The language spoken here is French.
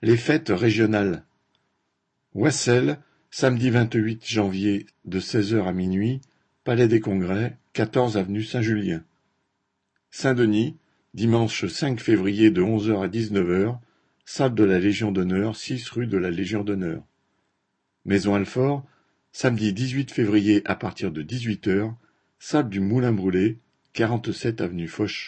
Les fêtes régionales. Wassel, samedi vingt-huit janvier de seize heures à minuit, Palais des Congrès, quatorze avenue Saint-Julien. Saint-Denis, dimanche cinq février de onze heures à dix-neuf heures, salle de la Légion d'honneur, six rue de la Légion d'honneur. Maison-Alfort, samedi dix-huit février à partir de dix-huit heures, salle du Moulin Brûlé, quarante-sept avenue Foch.